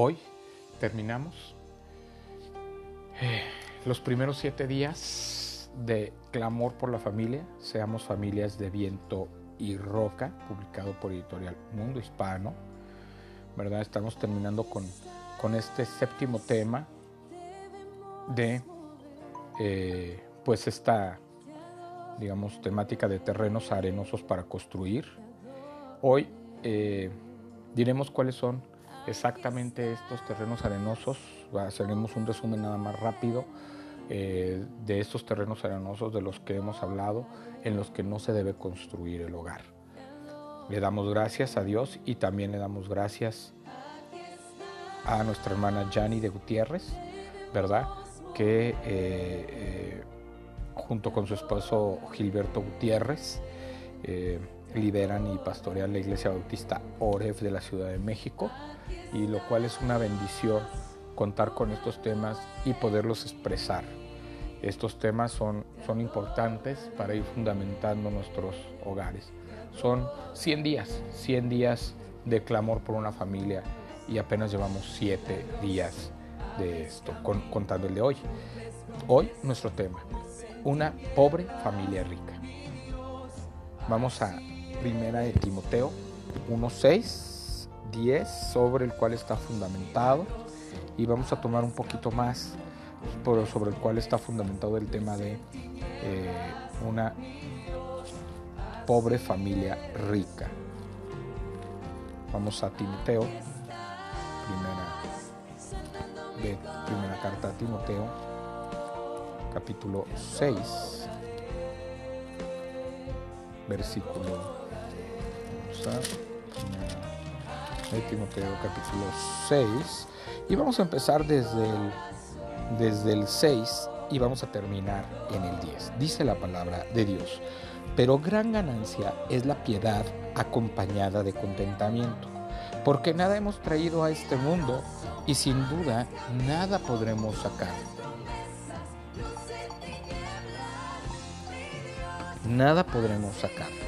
hoy terminamos eh, los primeros siete días de Clamor por la Familia, Seamos Familias de Viento y Roca, publicado por Editorial Mundo Hispano. ¿Verdad? Estamos terminando con, con este séptimo tema de eh, pues esta digamos temática de terrenos arenosos para construir. Hoy eh, diremos cuáles son exactamente estos terrenos arenosos. Haremos un resumen nada más rápido eh, de estos terrenos arenosos de los que hemos hablado, en los que no se debe construir el hogar. Le damos gracias a Dios y también le damos gracias a nuestra hermana Jani de Gutiérrez, ¿verdad? Que eh, eh, junto con su esposo Gilberto Gutiérrez lideran y pastorean la Iglesia Bautista Oref de la Ciudad de México y lo cual es una bendición contar con estos temas y poderlos expresar. Estos temas son, son importantes para ir fundamentando nuestros hogares. Son 100 días, 100 días de clamor por una familia y apenas llevamos 7 días de esto, contando el de hoy. Hoy nuestro tema, una pobre familia rica. Vamos a primera de Timoteo 1.6, 10, sobre el cual está fundamentado. Y vamos a tomar un poquito más sobre el cual está fundamentado el tema de eh, una pobre familia rica. Vamos a Timoteo, primera, primera carta a Timoteo, capítulo 6, versículo de Timoteo capítulo 6 y vamos a empezar desde el, desde el 6 y vamos a terminar en el 10. Dice la palabra de Dios, pero gran ganancia es la piedad acompañada de contentamiento, porque nada hemos traído a este mundo y sin duda nada podremos sacar. Nada podremos sacar.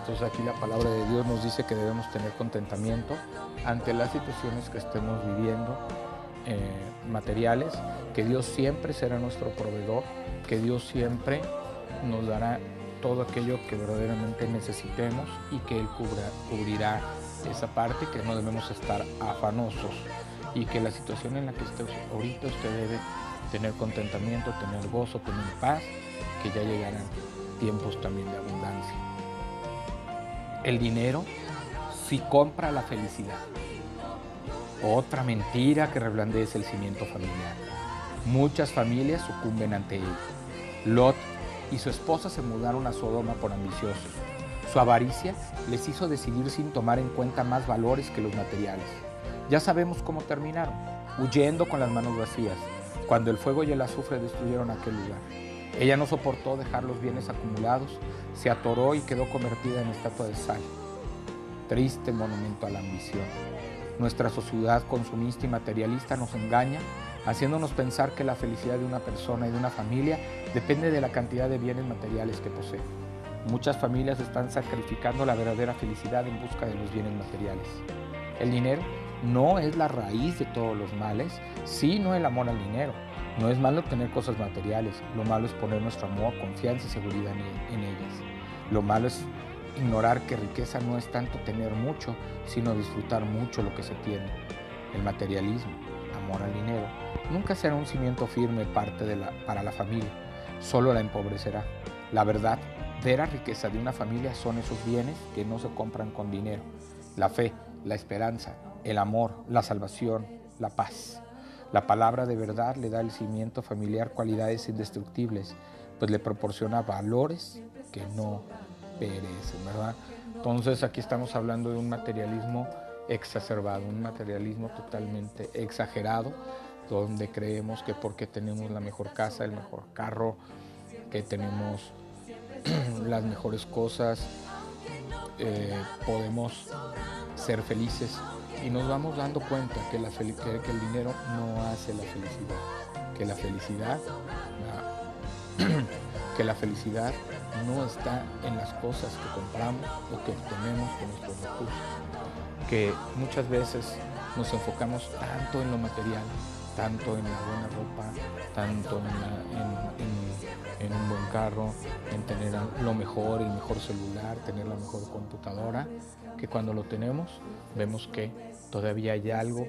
Entonces aquí la palabra de Dios nos dice que debemos tener contentamiento ante las situaciones que estemos viviendo eh, materiales, que Dios siempre será nuestro proveedor, que Dios siempre nos dará todo aquello que verdaderamente necesitemos y que Él cubrirá esa parte, que no debemos estar afanosos y que la situación en la que esté ahorita usted debe tener contentamiento, tener gozo, tener paz, que ya llegarán tiempos también de abundancia. El dinero sí compra la felicidad. Otra mentira que reblandece el cimiento familiar. Muchas familias sucumben ante él. Lot y su esposa se mudaron a Sodoma por ambiciosos. Su avaricia les hizo decidir sin tomar en cuenta más valores que los materiales. Ya sabemos cómo terminaron, huyendo con las manos vacías, cuando el fuego y el azufre destruyeron aquel lugar. Ella no soportó dejar los bienes acumulados, se atoró y quedó convertida en estatua de sal. Triste monumento a la ambición. Nuestra sociedad consumista y materialista nos engaña, haciéndonos pensar que la felicidad de una persona y de una familia depende de la cantidad de bienes materiales que posee. Muchas familias están sacrificando la verdadera felicidad en busca de los bienes materiales. El dinero no es la raíz de todos los males, sino el amor al dinero. No es malo tener cosas materiales, lo malo es poner nuestro amor, confianza y seguridad en, ellas. Lo malo es ignorar que riqueza no es tanto tener mucho, sino disfrutar mucho lo que se tiene. El materialismo, amor al dinero, nunca será un cimiento firme parte para la familia, solo la empobrecerá. La verdad, vera riqueza de una familia son esos bienes que no se compran con dinero. La fe, la esperanza, el amor, la salvación, la paz. La palabra de verdad le da al cimiento familiar cualidades indestructibles, pues le proporciona valores que no perecen, ¿verdad? Entonces aquí estamos hablando de un materialismo exacerbado, un materialismo totalmente exagerado, donde creemos que porque tenemos la mejor casa, el mejor carro, que tenemos las mejores cosas, eh, podemos ser felices. Y nos vamos dando cuenta que, el dinero no hace la felicidad, que la felicidad, que la felicidad no está en las cosas que compramos o que obtenemos con nuestros recursos, que muchas veces nos enfocamos tanto en lo material, tanto en la buena ropa, tanto en, en, un buen carro, en tener lo mejor, el mejor celular, tener la mejor computadora, que cuando lo tenemos vemos que todavía hay algo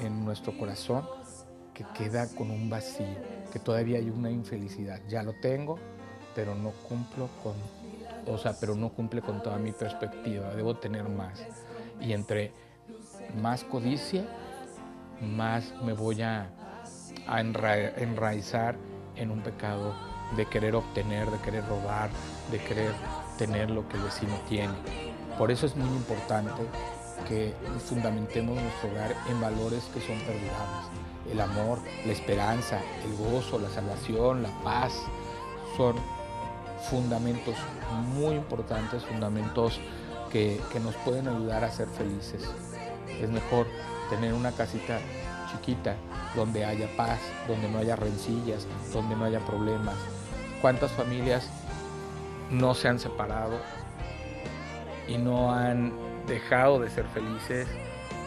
en, nuestro corazón que queda con un vacío, que todavía hay una infelicidad. Ya lo tengo, pero no cumplo con, o sea, pero no cumple con toda mi perspectiva. Debo tener más. Y entre más codicia, más me voy a, a enraizar en un pecado de querer obtener, de querer robar, de querer tener lo que el vecino tiene. Por eso es muy importante que fundamentemos nuestro hogar en valores que son perdurables. El amor, la esperanza, el gozo, la salvación, la paz, son fundamentos muy importantes, fundamentos que, que nos pueden ayudar a ser felices. Es mejor tener una casita chiquita donde haya paz, donde no haya rencillas, donde no haya problemas. ¿Cuántas familias no se han separado y no han dejado de ser felices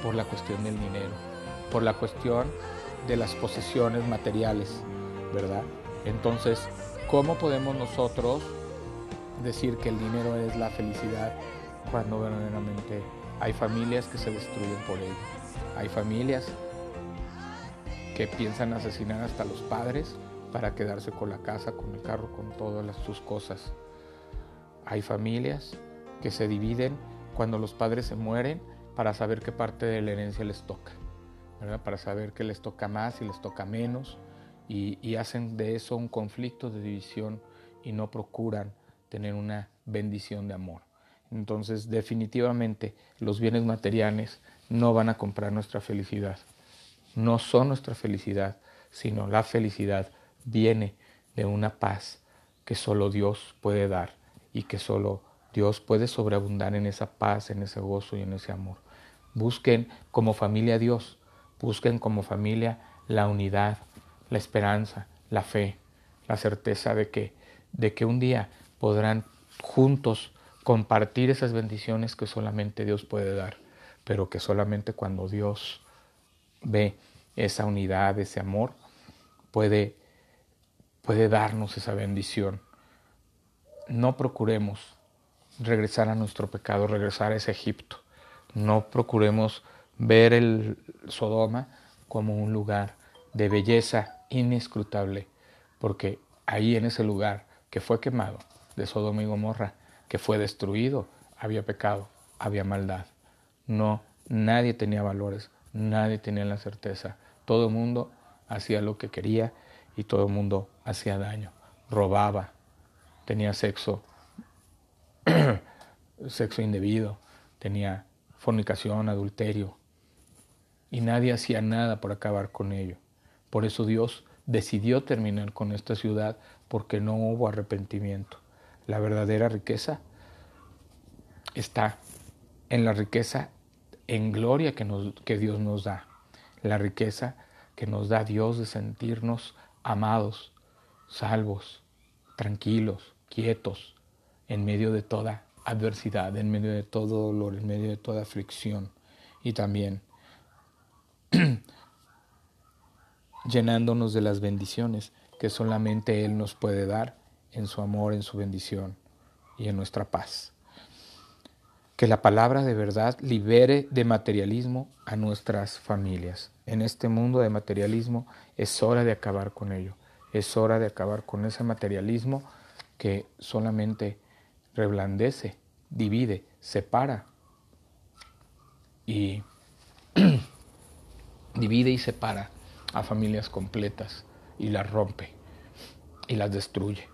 por la cuestión del dinero, por la cuestión de las posesiones materiales, ¿verdad? Entonces, ¿cómo podemos nosotros decir que el dinero es la felicidad cuando verdaderamente hay familias que se destruyen por ello? Hay familias que piensan asesinar hasta los padres para quedarse con la casa, con el carro, con todas sus cosas. Hay familias que se dividen cuando los padres se mueren para saber qué parte de la herencia les toca, para saber qué les toca más y les toca menos, y, hacen de eso un conflicto de división y no procuran tener una bendición de amor. Entonces, definitivamente, los bienes materiales no van a comprar nuestra felicidad. No son nuestra felicidad, sino la felicidad viene de una paz que solo Dios puede dar y que solo Dios puede sobreabundar en esa paz, en ese gozo y en ese amor. Busquen como familia a Dios, busquen como familia la unidad, la esperanza, la fe, la certeza de que, de que un día podrán juntos compartir esas bendiciones que solamente Dios puede dar, pero que solamente cuando Dios ve esa unidad, ese amor, puede, puede darnos esa bendición. No procuremos regresar a nuestro pecado, regresar a ese Egipto. No procuremos ver el Sodoma como un lugar de belleza inescrutable, porque ahí en ese lugar que fue quemado, de Sodoma y Gomorra, que fue destruido, había pecado, había maldad. No, nadie tenía valores, nadie tenía la certeza. Todo el mundo hacía lo que quería y todo el mundo hacía daño, robaba, tenía sexo sexo indebido, tenía fornicación, adulterio, y nadie hacía nada por acabar con ello. Por eso Dios decidió terminar con esta ciudad porque no hubo arrepentimiento. La verdadera riqueza está en la riqueza en gloria que, nos, que Dios nos da, la riqueza que nos da Dios de sentirnos amados, salvos, tranquilos, quietos, en medio de toda adversidad, en medio de todo dolor, en medio de toda aflicción y también llenándonos de las bendiciones que solamente Él nos puede dar en su amor, en su bendición y en nuestra paz. Que la palabra de verdad libere de materialismo a nuestras familias. En este mundo de materialismo es hora de acabar con ello. Es hora de acabar con ese materialismo que solamente reblandece, divide, separa y divide y separa a familias completas y las rompe y las destruye.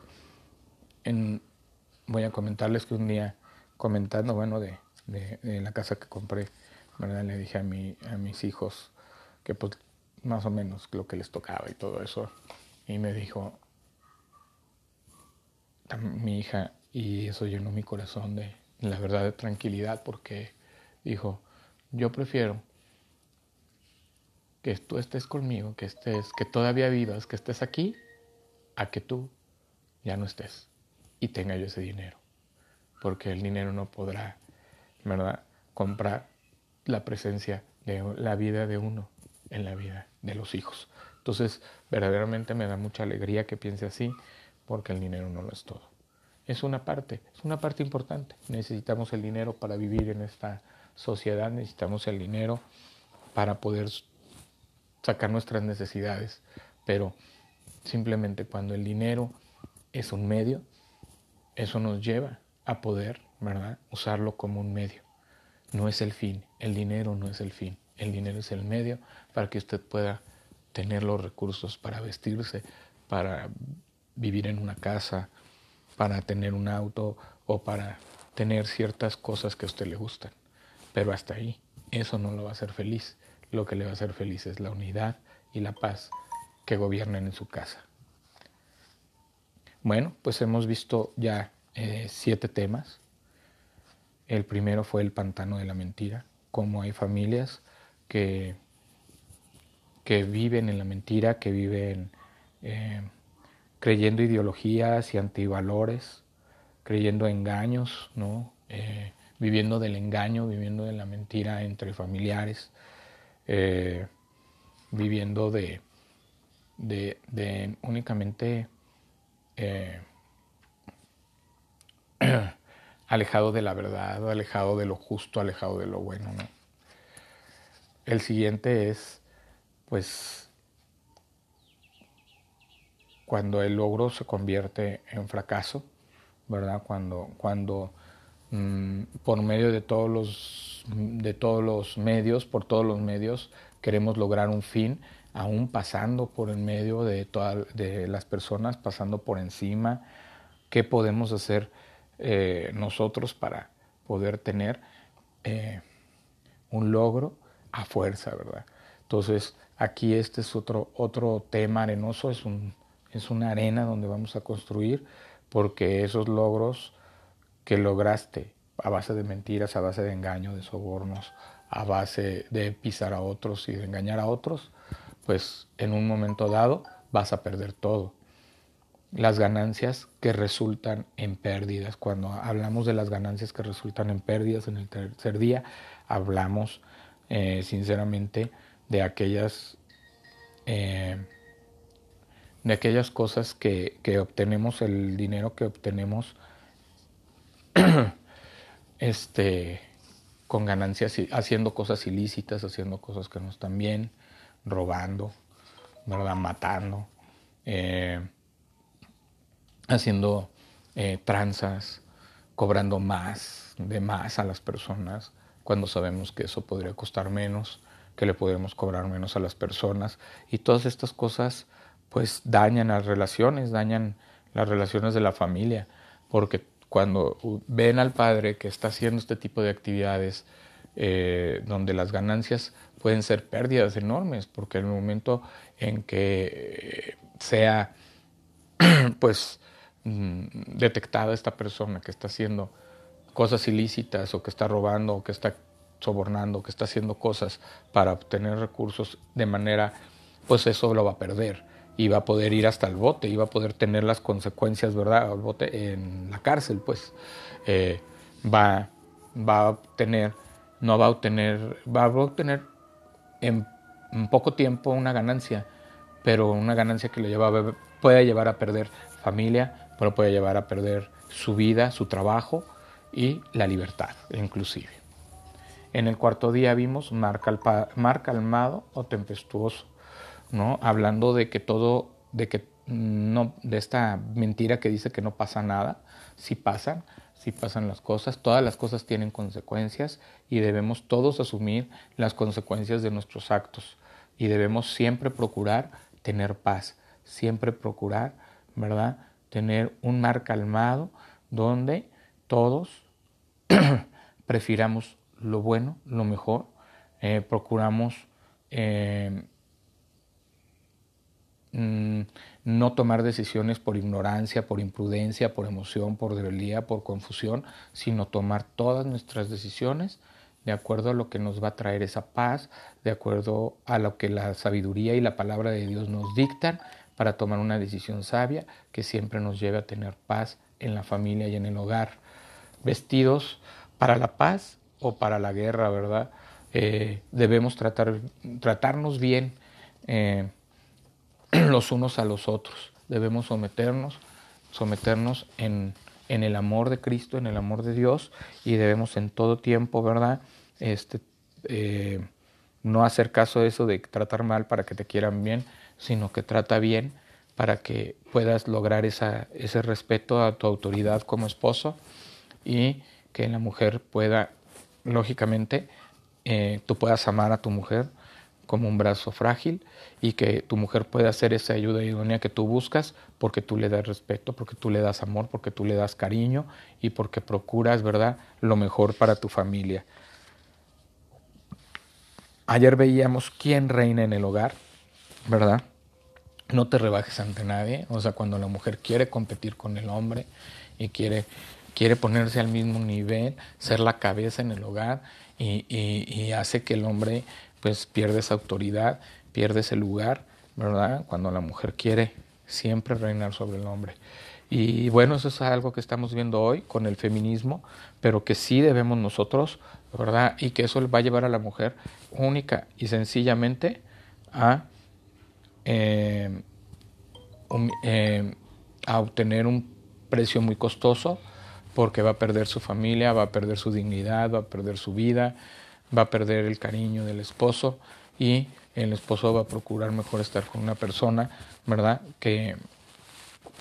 Voy a comentarles que un día comentando, bueno, de, la casa que compré, ¿verdad? Le dije a, mi, a mis hijos que pues más o menos lo que les tocaba y todo eso. Y me dijo, mi hija, y eso llenó mi corazón de, la verdad, de tranquilidad, porque dijo, yo prefiero que tú estés conmigo, que estés, que todavía vivas, que estés aquí, a que tú ya no estés y tenga yo ese dinero. Porque el dinero no podrá, ¿verdad?, comprar la presencia de la vida de uno en la vida de los hijos. Entonces, verdaderamente me da mucha alegría que piense así, porque el dinero no lo es todo. Es una parte, es una parte importante. Necesitamos el dinero para vivir en esta sociedad, necesitamos el dinero para poder sacar nuestras necesidades, pero simplemente cuando el dinero es un medio, eso nos lleva a poder, ¿verdad?, usarlo como un medio. No es el fin, el dinero no es el fin. El dinero es el medio para que usted pueda tener los recursos para vestirse, para vivir en una casa, para tener un auto o para tener ciertas cosas que a usted le gustan. Pero hasta ahí, eso no lo va a hacer feliz. Lo que le va a hacer feliz es la unidad y la paz que gobiernan en su casa. Bueno, pues hemos visto ya eh, siete temas. El primero fue el pantano de la mentira, cómo hay familias que, que viven en la mentira, que viven eh, creyendo ideologías y antivalores, creyendo engaños, ¿no? Eh, viviendo del engaño, viviendo de la mentira entre familiares, viviendo de, de, únicamente alejado de la verdad, alejado de lo justo, alejado de lo bueno. ¿no? El siguiente es, pues, cuando el logro se convierte en fracaso, ¿verdad? Cuando, cuando mm, por medio de todos, los, de todos los medios, por todos los medios, queremos lograr un fin, aún pasando por el medio de, de las personas, pasando por encima, ¿qué podemos hacer eh, nosotros para poder tener eh, un logro? a fuerza, ¿verdad? Entonces, aquí este es otro, otro tema arenoso, es, un, es una arena donde vamos a construir, porque esos logros que lograste a base de mentiras, a base de engaño, de sobornos, a base de pisar a otros y de engañar a otros, pues en un momento dado vas a perder todo. Las ganancias que resultan en pérdidas, cuando hablamos de las ganancias que resultan en pérdidas en el tercer día, hablamos eh, sinceramente, de aquellas, eh, de aquellas cosas que, que, obtenemos, el dinero que obtenemos este, con ganancias, haciendo cosas ilícitas, haciendo cosas que no están bien, robando, ¿verdad? matando, eh, haciendo tranzas, cobrando más, de más a las personas, cuando sabemos que eso podría costar menos, que le podemos cobrar menos a las personas. Y todas estas cosas pues dañan las relaciones, dañan las relaciones de la familia, porque cuando ven al padre que está haciendo este tipo de actividades eh, donde las ganancias pueden ser pérdidas enormes, porque en el momento en que sea pues mm, detectada esta persona que está haciendo cosas ilícitas o que está robando o que está sobornando, que está haciendo cosas para obtener recursos de manera, pues eso lo va a perder y va a poder ir hasta el bote y va a poder tener las consecuencias, ¿verdad? Al bote en la cárcel, pues eh, va, va a obtener, no va a obtener, va a obtener en, poco tiempo una ganancia, pero una ganancia que le lleva puede llevar a perder familia, pero puede llevar a perder su vida, su trabajo, y la libertad inclusive. En el cuarto día vimos mar, calmado o tempestuoso, ¿no? hablando de que todo, de que no, de esta mentira que dice que no pasa nada, si pasan, si pasan las cosas, todas las cosas tienen consecuencias y debemos todos asumir las consecuencias de nuestros actos y debemos siempre procurar tener paz, siempre procurar, ¿verdad? Tener un mar calmado donde todos prefiramos lo bueno, lo mejor, eh, procuramos eh, mm, no tomar decisiones por ignorancia, por imprudencia, por emoción, por debilidad, por confusión, sino tomar todas nuestras decisiones de acuerdo a lo que nos va a traer esa paz, de acuerdo a lo que la sabiduría y la palabra de Dios nos dictan para tomar una decisión sabia que siempre nos lleve a tener paz en la familia y en el hogar. Vestidos para la paz o para la guerra, ¿verdad? Eh, debemos tratar, tratarnos bien eh, los unos a los otros. Debemos someternos, someternos en, en el amor de Cristo, en el amor de Dios, y debemos en todo tiempo, ¿verdad? este, eh, no hacer caso de eso de tratar mal para que te quieran bien, sino que trata bien para que puedas lograr ese respeto a tu autoridad como esposo y que la mujer pueda, lógicamente, eh, tú puedas amar a tu mujer como un brazo frágil y que tu mujer pueda hacer esa ayuda idónea que tú buscas porque tú le das respeto, porque tú le das amor, porque tú le das cariño y porque procuras, ¿verdad?, lo mejor para tu familia. Ayer veíamos quién reina en el hogar, ¿verdad? No te rebajes ante nadie. O sea, cuando la mujer quiere competir con el hombre y quiere, quiere ponerse al mismo nivel, ser la cabeza en el hogar y, y hace que el hombre pues pierde esa autoridad, pierde ese lugar, ¿verdad? Cuando la mujer quiere siempre reinar sobre el hombre. Y bueno, eso es algo que estamos viendo hoy con el feminismo, pero que sí debemos nosotros ¿verdad? Y que eso va a llevar a la mujer única y sencillamente a, eh, eh, a obtener un precio muy costoso porque va a perder su familia, va a perder su dignidad, va a perder su vida, va a perder el cariño del esposo y el esposo va a procurar mejor estar con una persona, ¿verdad? Que,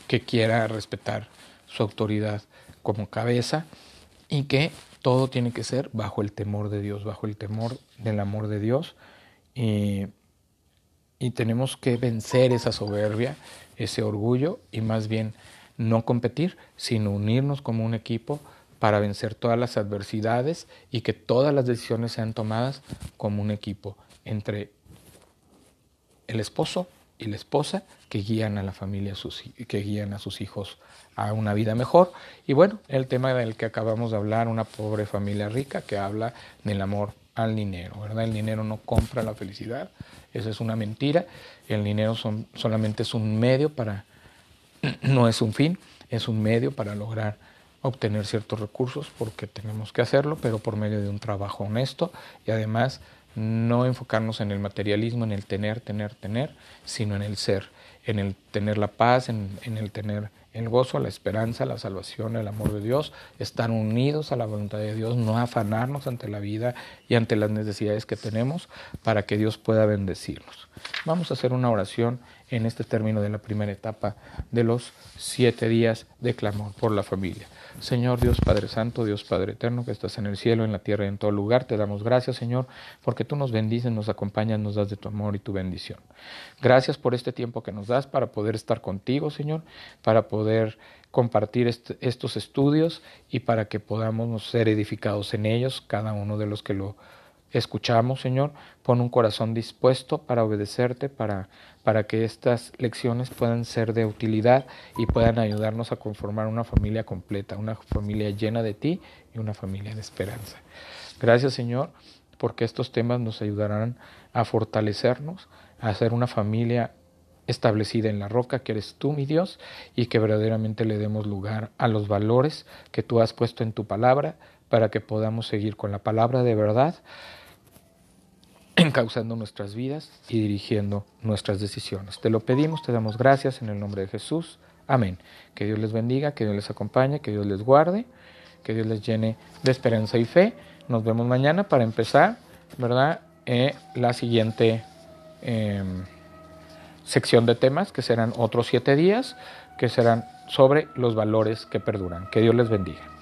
que quiera respetar su autoridad como cabeza y que todo tiene que ser bajo el temor de Dios, bajo el temor del amor de Dios. Tenemos que vencer esa soberbia, ese orgullo y más bien no competir, sino unirnos como un equipo para vencer todas las adversidades y que todas las decisiones sean tomadas como un equipo entre el esposo y la esposa que guían a la familia, que guían a sus hijos a una vida mejor. Y bueno, el tema del que acabamos de hablar, una pobre familia rica que habla del amor al dinero, ¿verdad? El dinero no compra la felicidad, esa es una mentira, el dinero son, solamente es un medio para, no es un fin, es un medio para lograr obtener ciertos recursos porque tenemos que hacerlo, pero por medio de un trabajo honesto y además no enfocarnos en el materialismo, en el tener, tener, tener, sino en el ser, en el tener la paz, en, en el tener el gozo, la esperanza, la salvación, el amor de Dios, estar unidos a la voluntad de Dios, no afanarnos ante la vida y ante las necesidades que tenemos para que Dios pueda bendecirnos. Vamos a hacer una oración en este término de la primera etapa de los siete días de clamor por la familia. Señor Dios Padre Santo, Dios Padre Eterno, que estás en el cielo, en la tierra y en todo lugar, te damos gracias, Señor, porque tú nos bendices, nos acompañas, nos das de tu amor y tu bendición. Gracias por este tiempo que nos das para poder estar contigo, Señor, para poder compartir estos estudios y para que podamos ser edificados en ellos, cada uno de los que lo escuchamos, Señor. Pon un corazón dispuesto para obedecerte, para, para que estas lecciones puedan ser de utilidad y puedan ayudarnos a conformar una familia completa, una familia llena de ti y una familia de esperanza. Gracias, Señor, porque estos temas nos ayudarán a fortalecernos, a hacer una familia establecida en la roca que eres tú, mi Dios, y que verdaderamente le demos lugar a los valores que tú has puesto en tu palabra para que podamos seguir con la palabra de verdad encauzando nuestras vidas y dirigiendo nuestras decisiones. Te lo pedimos, te damos gracias en el nombre de Jesús. Amén. Que Dios les bendiga, que Dios les acompañe, que Dios les guarde, que Dios les llene de esperanza y fe. Nos vemos mañana para empezar, ¿verdad? Eh, la siguiente em, sección de temas, que serán otros siete días, que serán sobre los valores que perduran. Que Dios les bendiga.